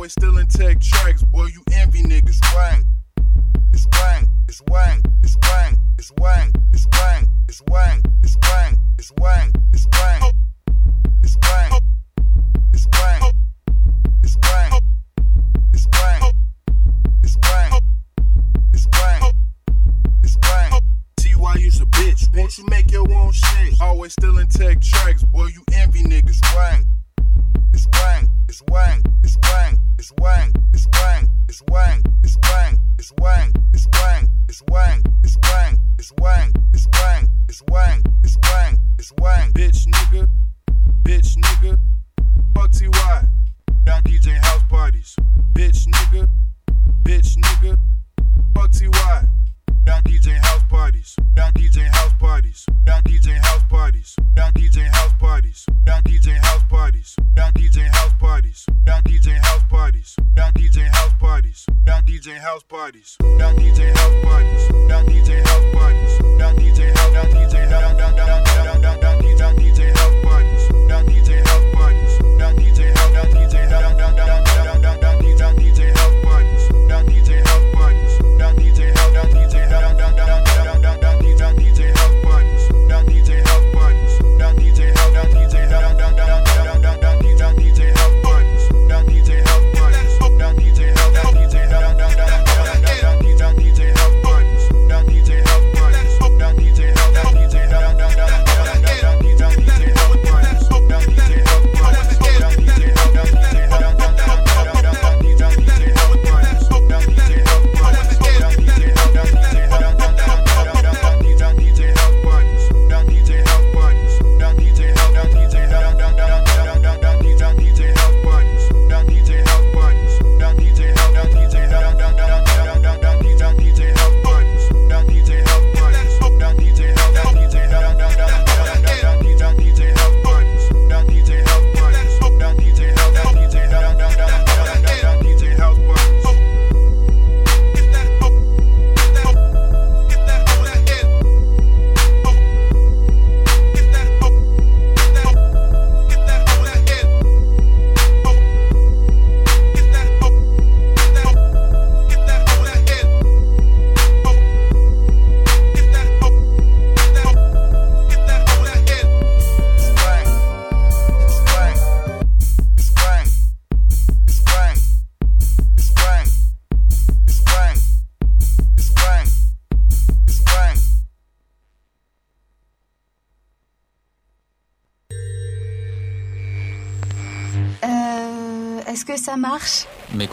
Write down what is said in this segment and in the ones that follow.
always still in tech tracks. Boy, you envy niggas, right? It's wang, it's wang, it's wang, it's wang, it's wang, it's wang, it's wang, it's wang, it's wang.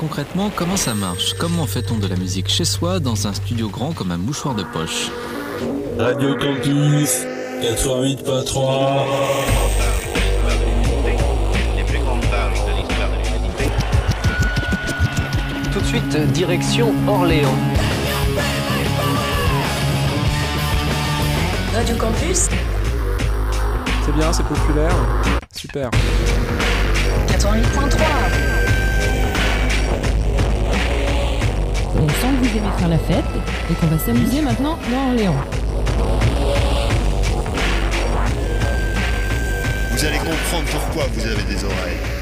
concrètement, comment ça marche? Comment fait-on de la musique chez soi dans un studio grand comme un mouchoir de poche? Radio Campus 88.3 Tout de suite, direction Orléans. Radio Campus C'est bien, c'est populaire. Super. 88.3 vous aimez faire la fête et qu'on va s'amuser maintenant dans Orléans. Vous allez comprendre pourquoi vous avez des oreilles.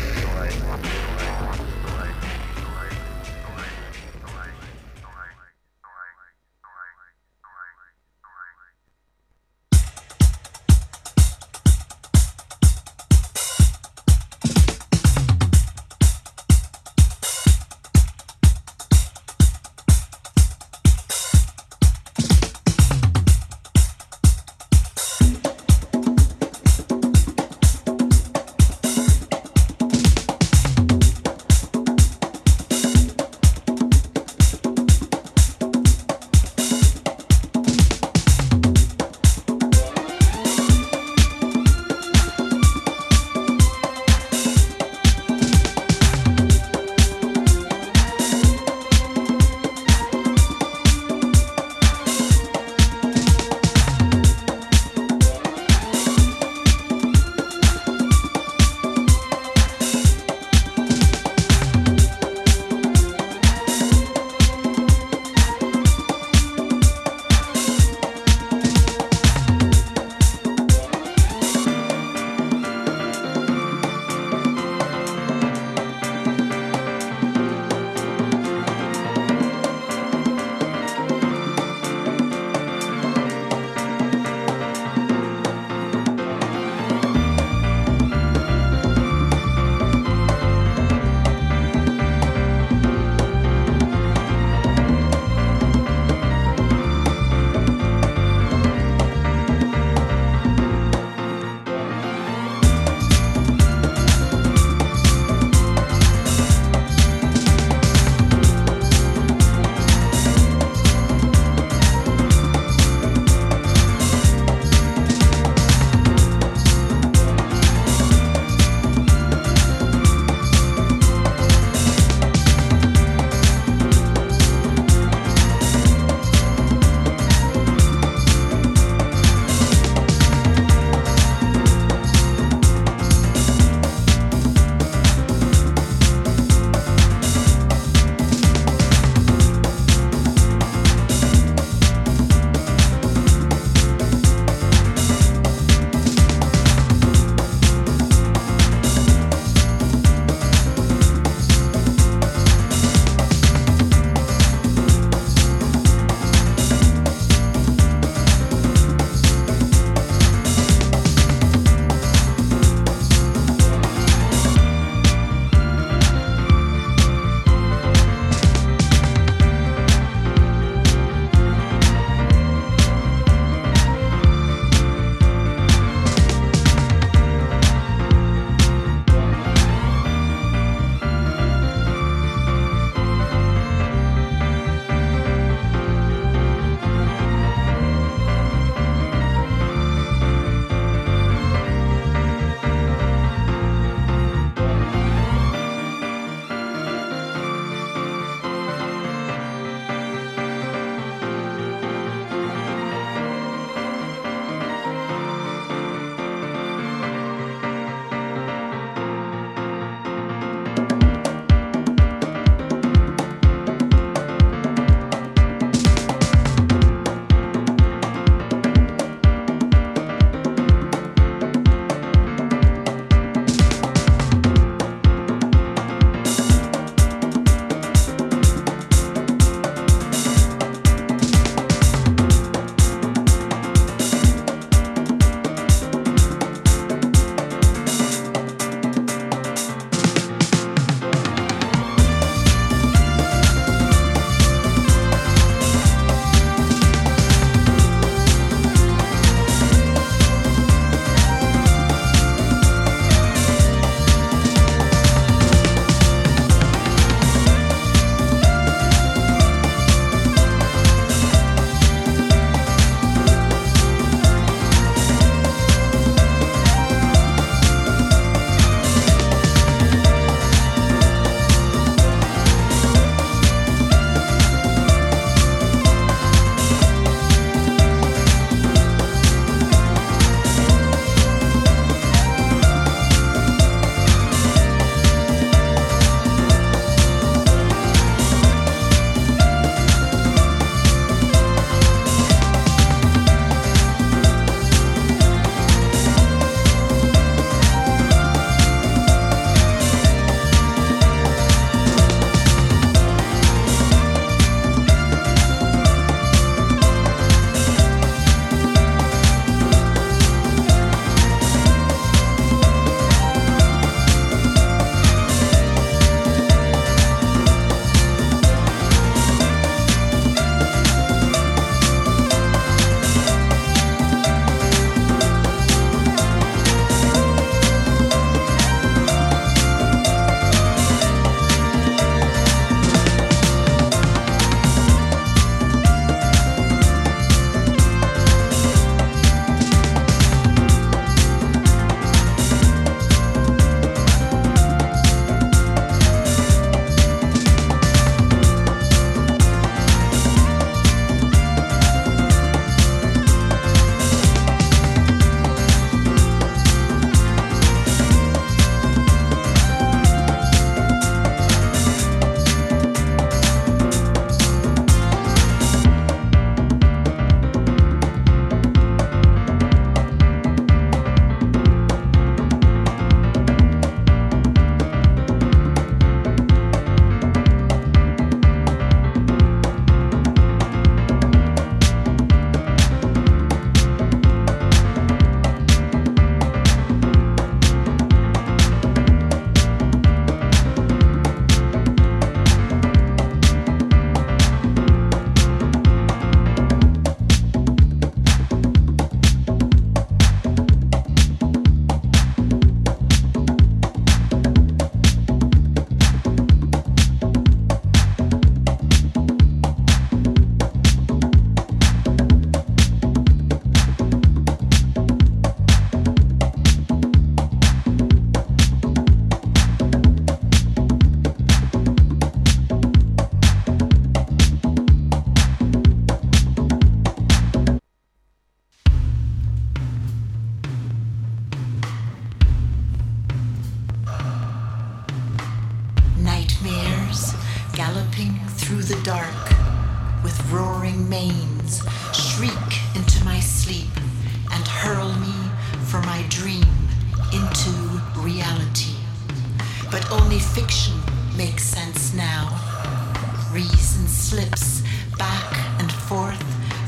Slips back and forth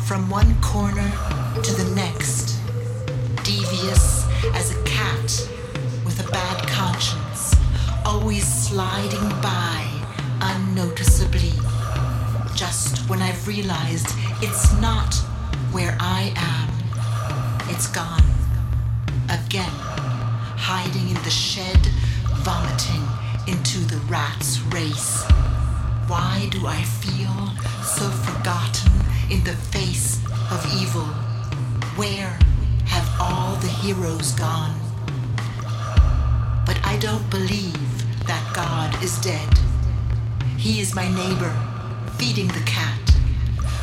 from one corner to the next, devious as a cat with a bad conscience, always sliding by unnoticeably. Just when I've realized it's not where I am, it's gone. Again, hiding in the shed, vomiting into the rat's race. Why do I feel so forgotten in the face of evil? Where have all the heroes gone? But I don't believe that God is dead. He is my neighbor, feeding the cat,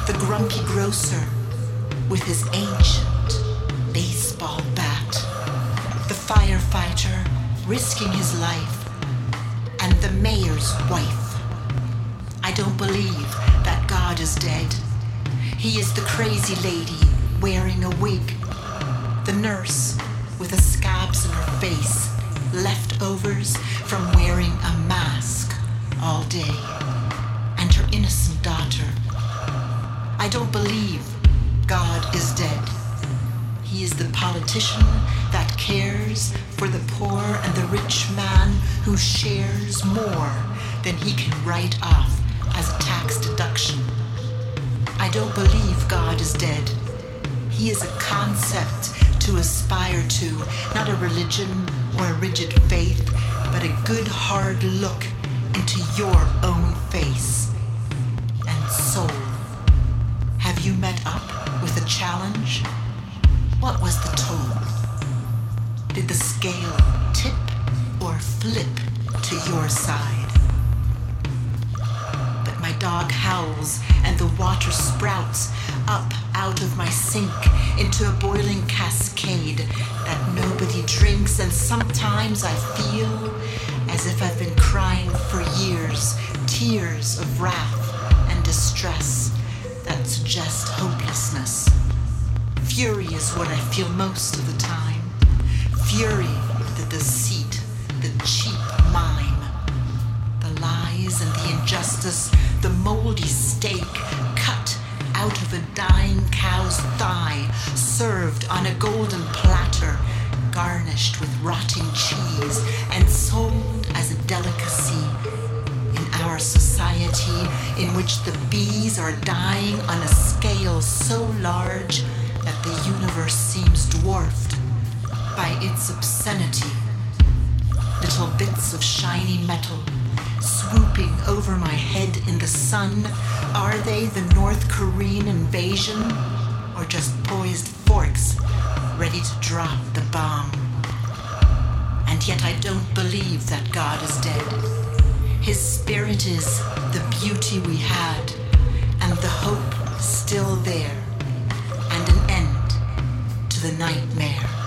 the grumpy grocer with his ancient baseball bat, the firefighter risking his life, and the mayor's wife. I don't believe that God is dead. He is the crazy lady wearing a wig, the nurse with the scabs in her face, leftovers from wearing a mask all day, and her innocent daughter. I don't believe God is dead. He is the politician that cares for the poor and the rich man who shares more than he can write off as a tax deduction. I don't believe God is dead. He is a concept to aspire to, not a religion or a rigid faith, but a good hard look into your own face and soul. Have you met up with a challenge? What was the toll? Did the scale tip or flip to your side? Dog howls and the water sprouts up out of my sink into a boiling cascade that nobody drinks, and sometimes I feel as if I've been crying for years, tears of wrath and distress that suggest hopelessness. Fury is what I feel most of the time. Fury, the deceit, the cheap mime, the lies and the injustice, the moldy steak cut out of a dying cow's thigh, served on a golden platter, garnished with rotting cheese, and sold as a delicacy in our society in which the bees are dying on a scale so large that the universe seems dwarfed by its obscenity. Little bits of shiny metal swooping over my head in the sun. Are they the North Korean invasion? Or just poised forks ready to drop the bomb? And yet I don't believe that God is dead. His spirit is the beauty we had, and the hope still there, and an end to the nightmare.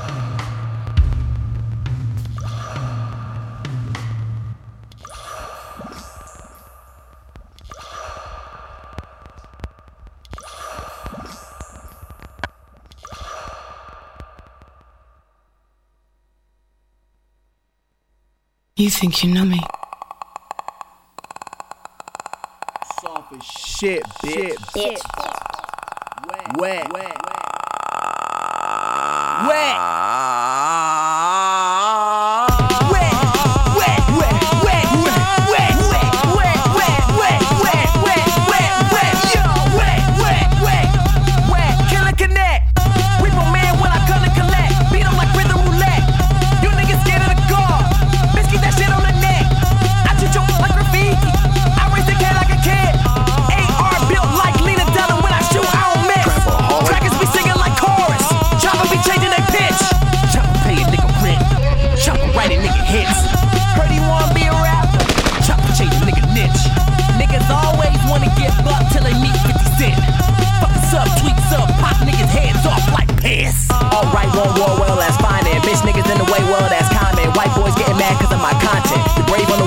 You think you know me? Soft as shit, bitch. Bitch. Wet. Wet. Wet. Wet.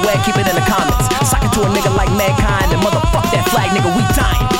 wag, keep it in the comments. Sock it to a nigga like mankind, and motherfuck that flag, nigga, we dying.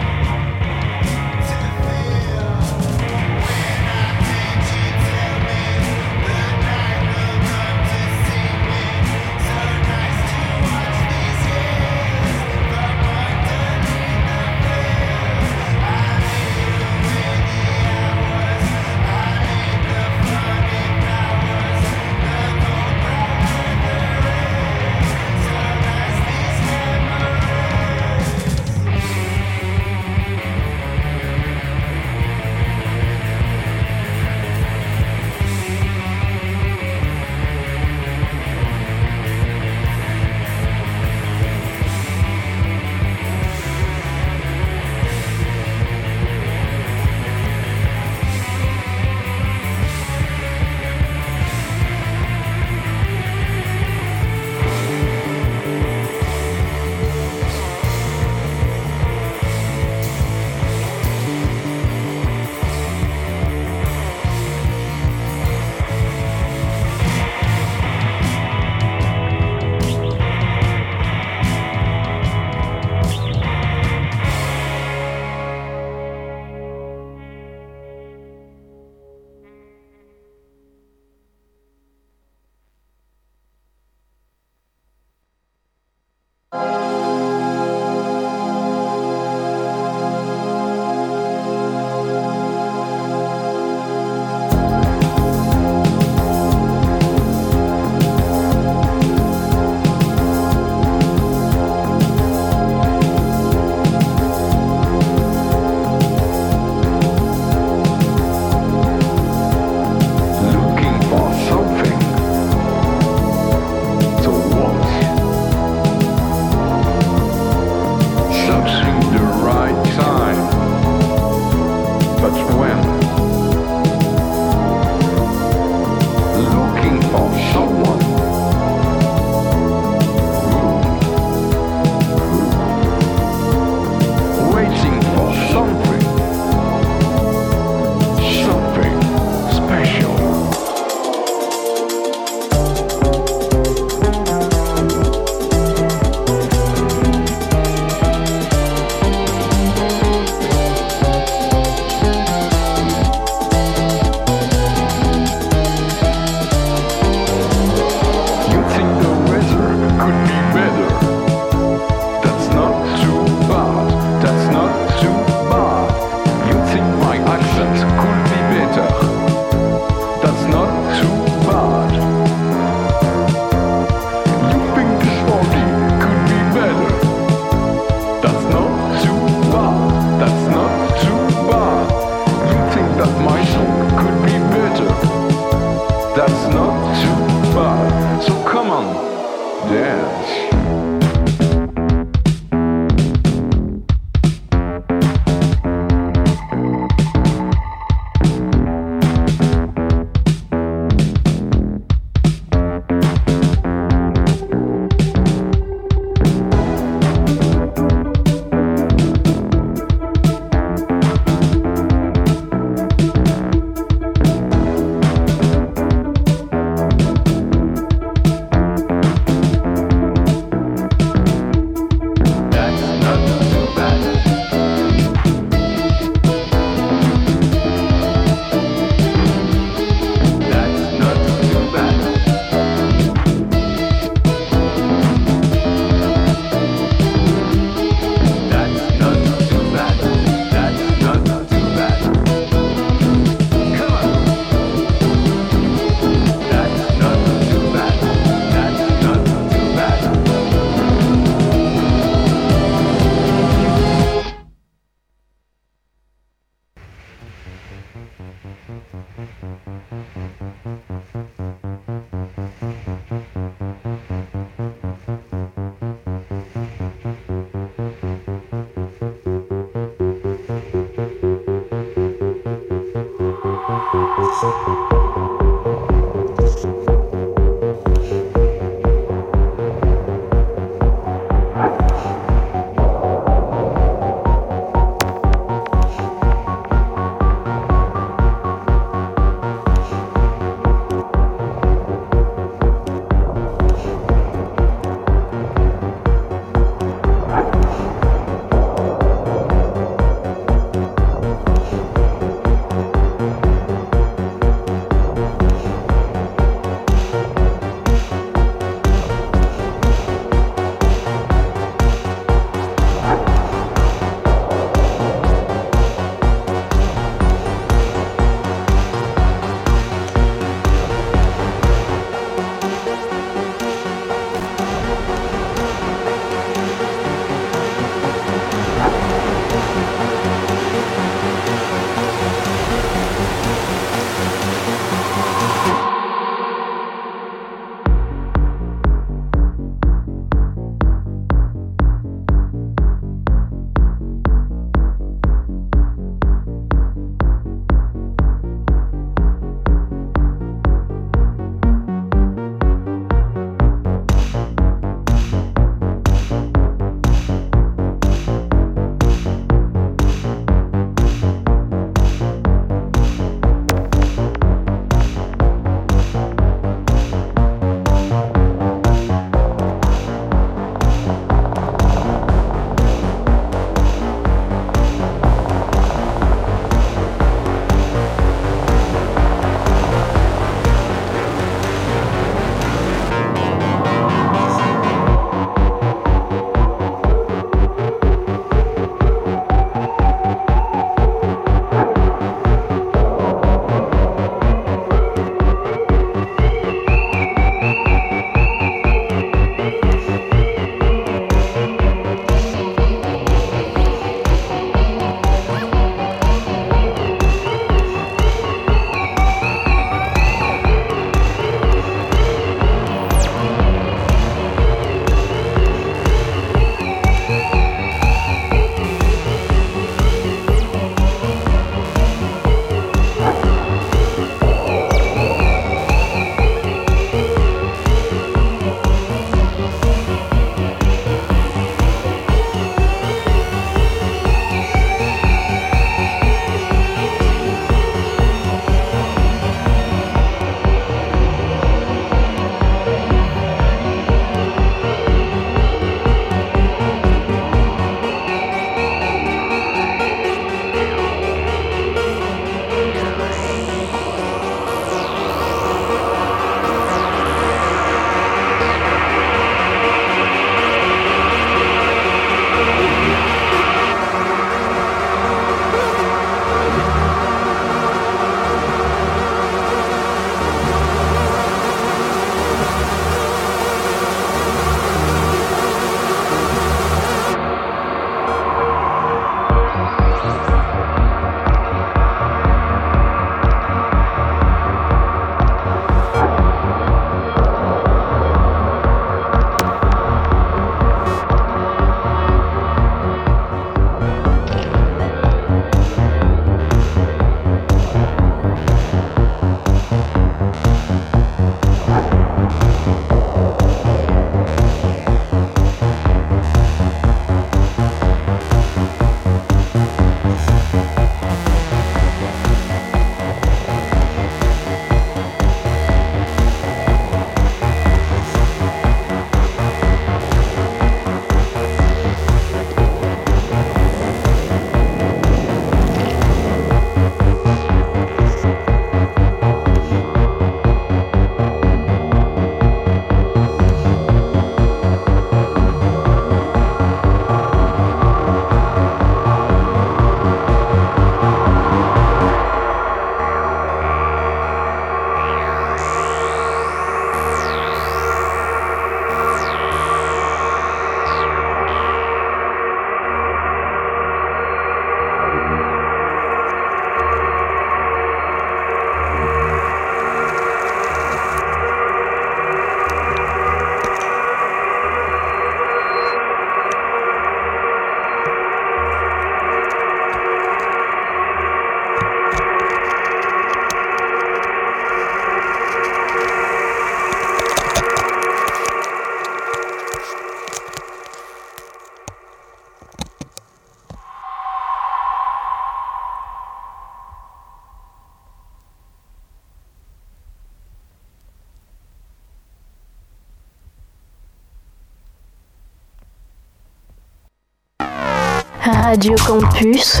Radio Campus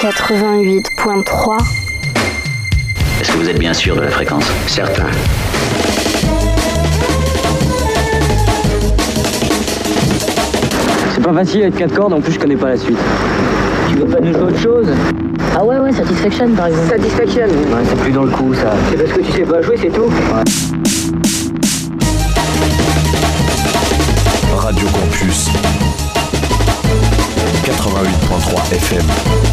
88.3. Est-ce que vous êtes bien sûr de la fréquence? Certain. C'est pas facile avec 4 cordes, en plus je connais pas la suite. Tu veux pas nous jouer autre chose Ah ouais, ouais, Satisfaction par exemple. Satisfaction Ouais, c'est plus dans le coup ça. C'est parce que tu sais pas jouer, c'est tout Ouais. FM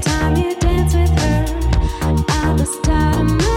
Say you dance with her, I was do.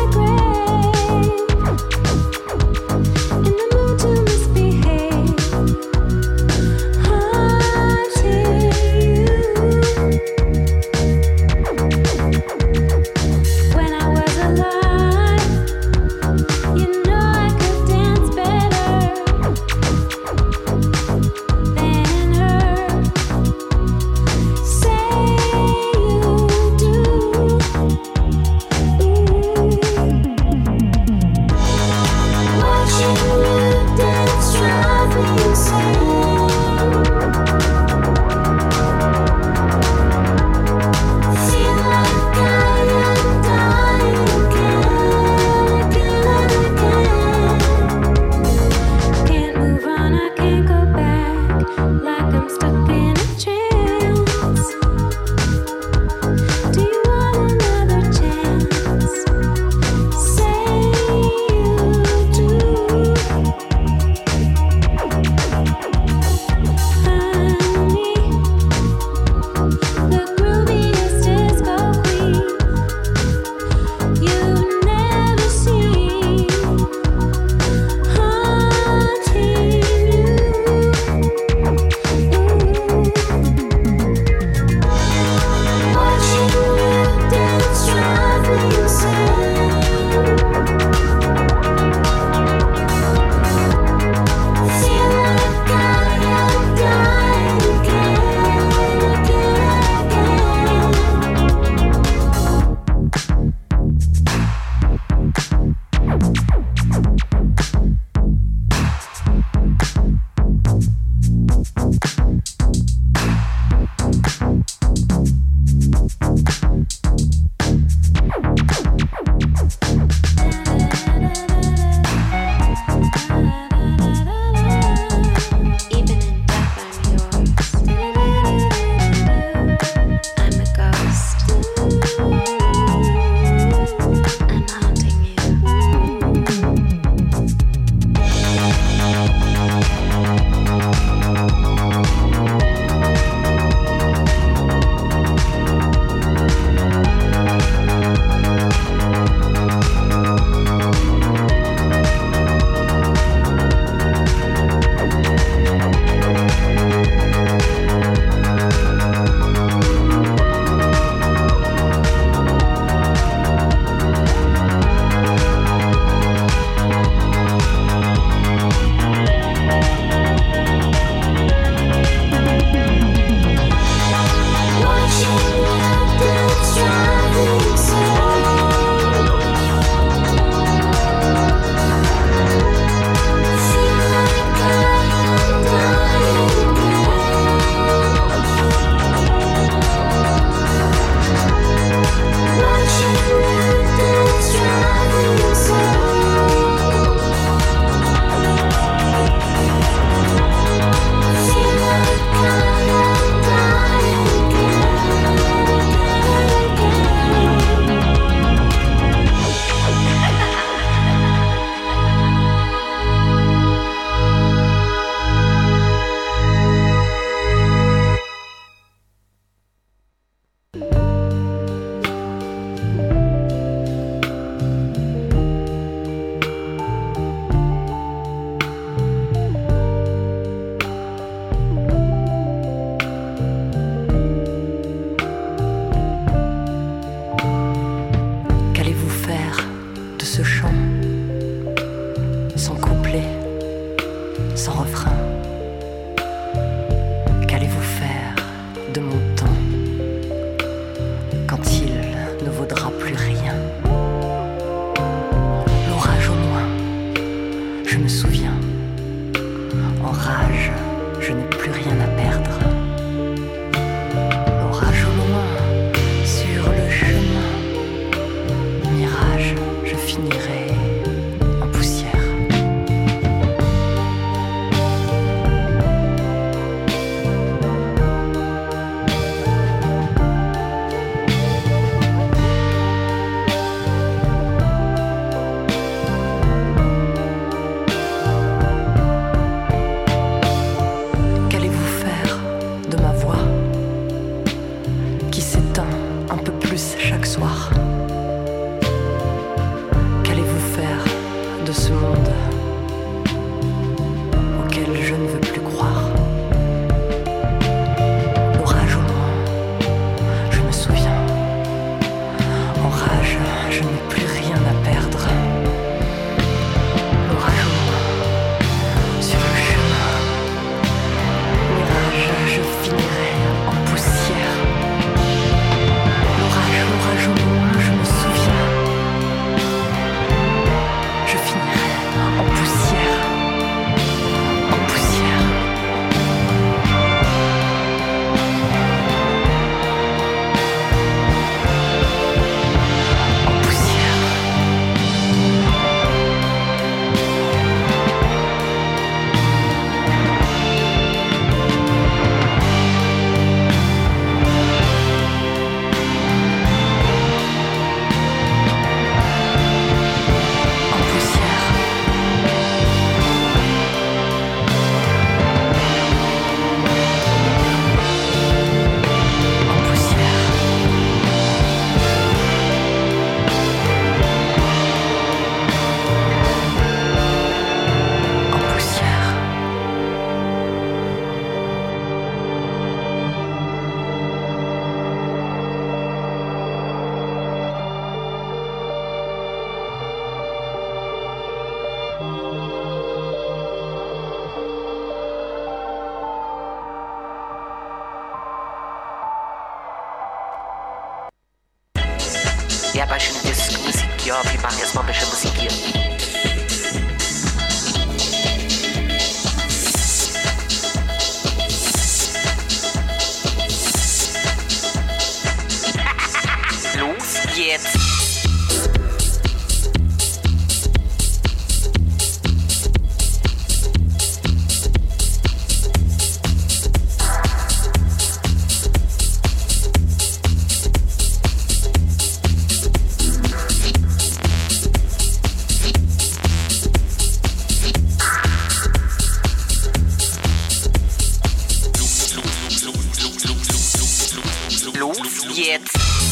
Los!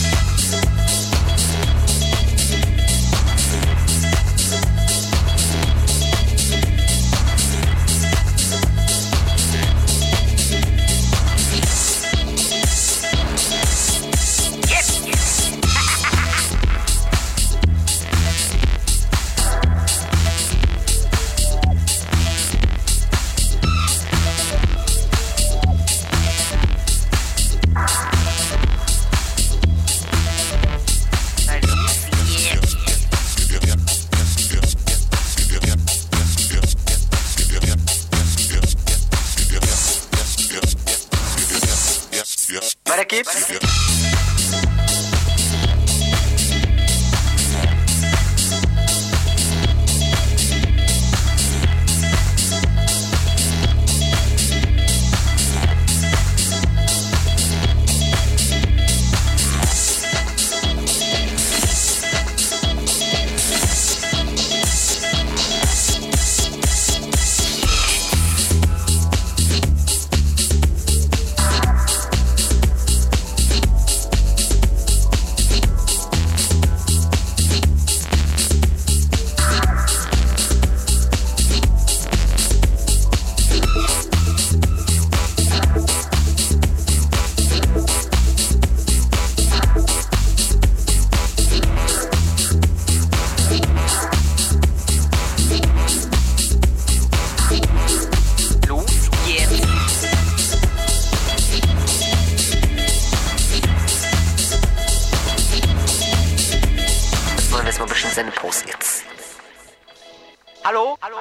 Hallo? Hallo?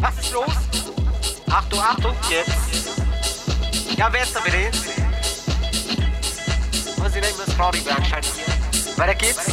Was ist los? Achtung, Achtung, jetzt. Ja, wer ist da bitte? Muss ich denken, das ist Claudi anscheinend hier. Weiter geht's.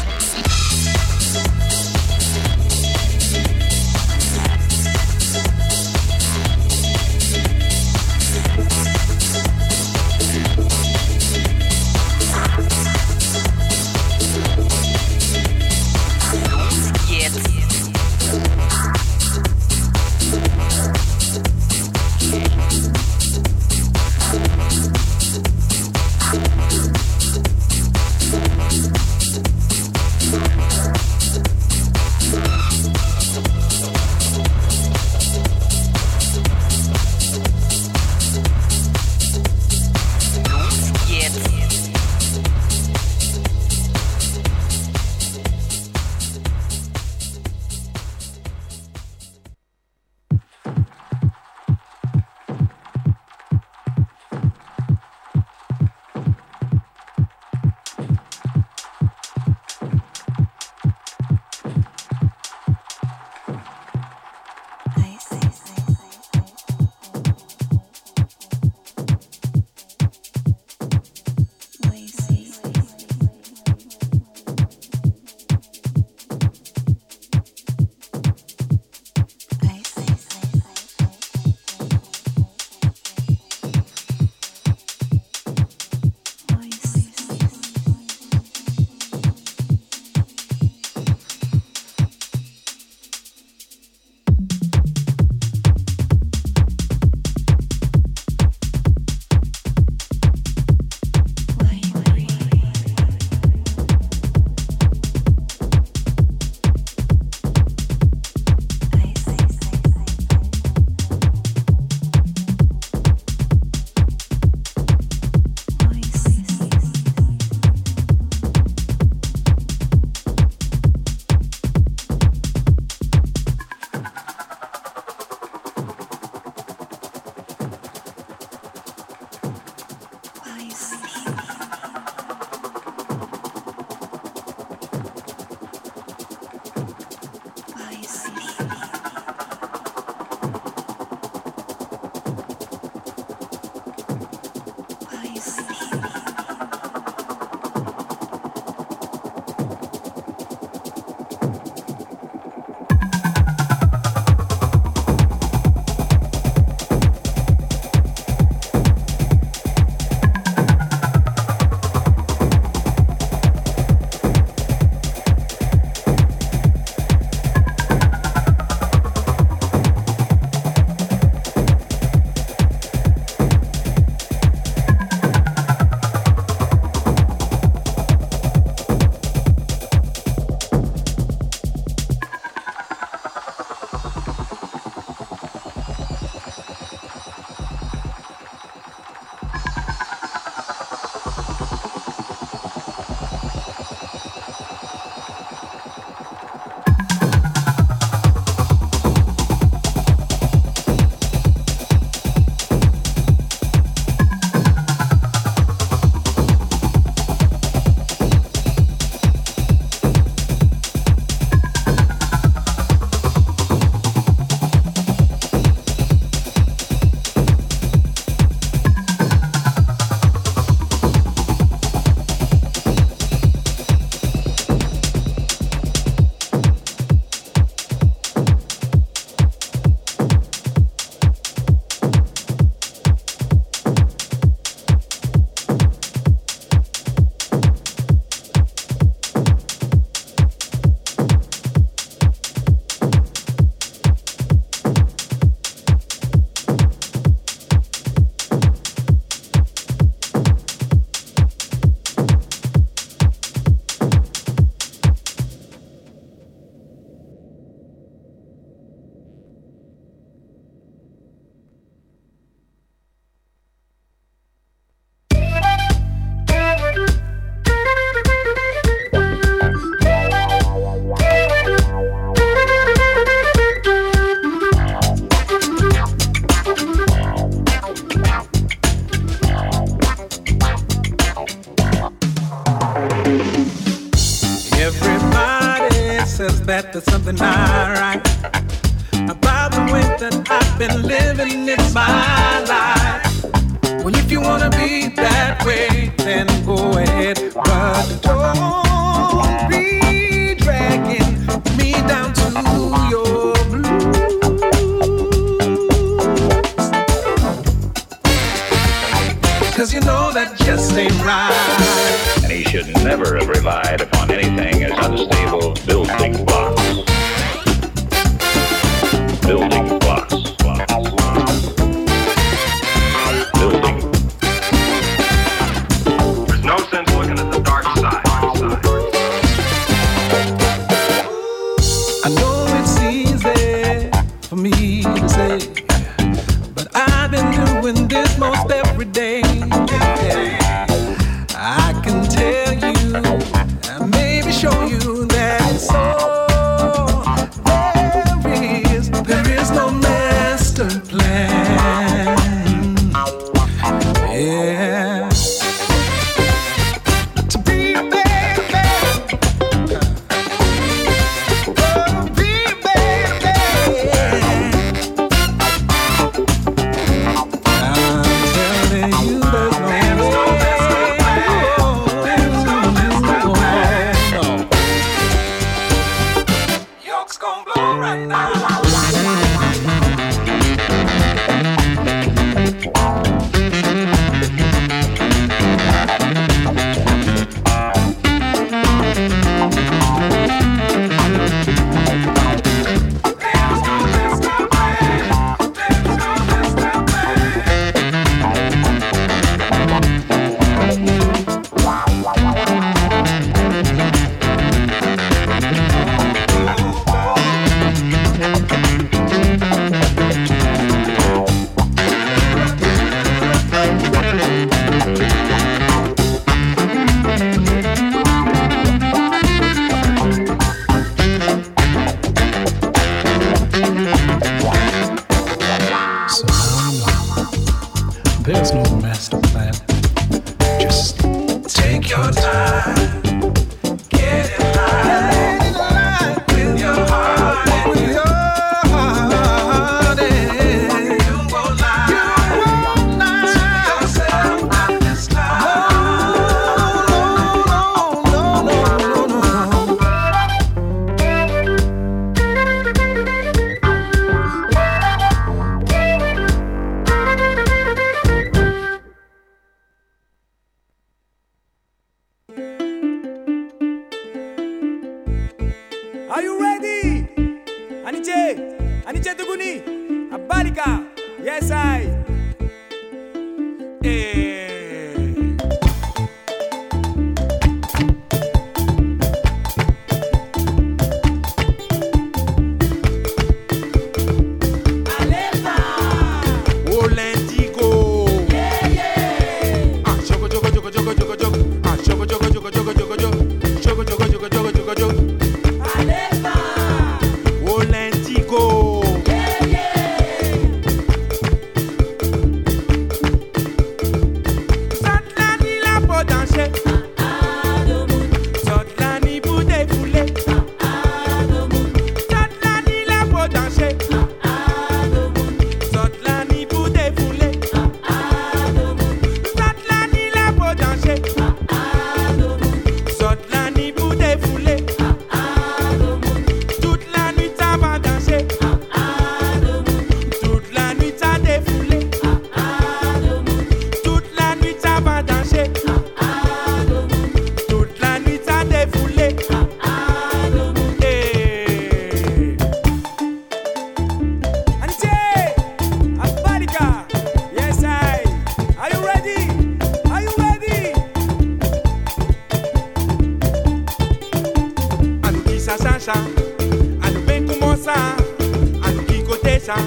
Kisa.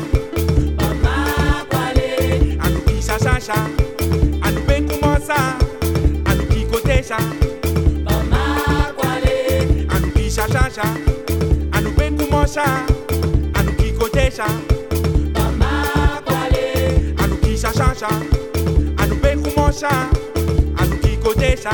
Mama Kwale. Anu Kisa Shasha. Anu Benkumosa. Anu Kikotesha. Mama Kwale. Anu Kisa Shasha. Anu Benkumosa. Anu Kikotesha. Mama Kwale. Anu Kisa Shasha. Anu Benkumosa. Anu Kikotesha.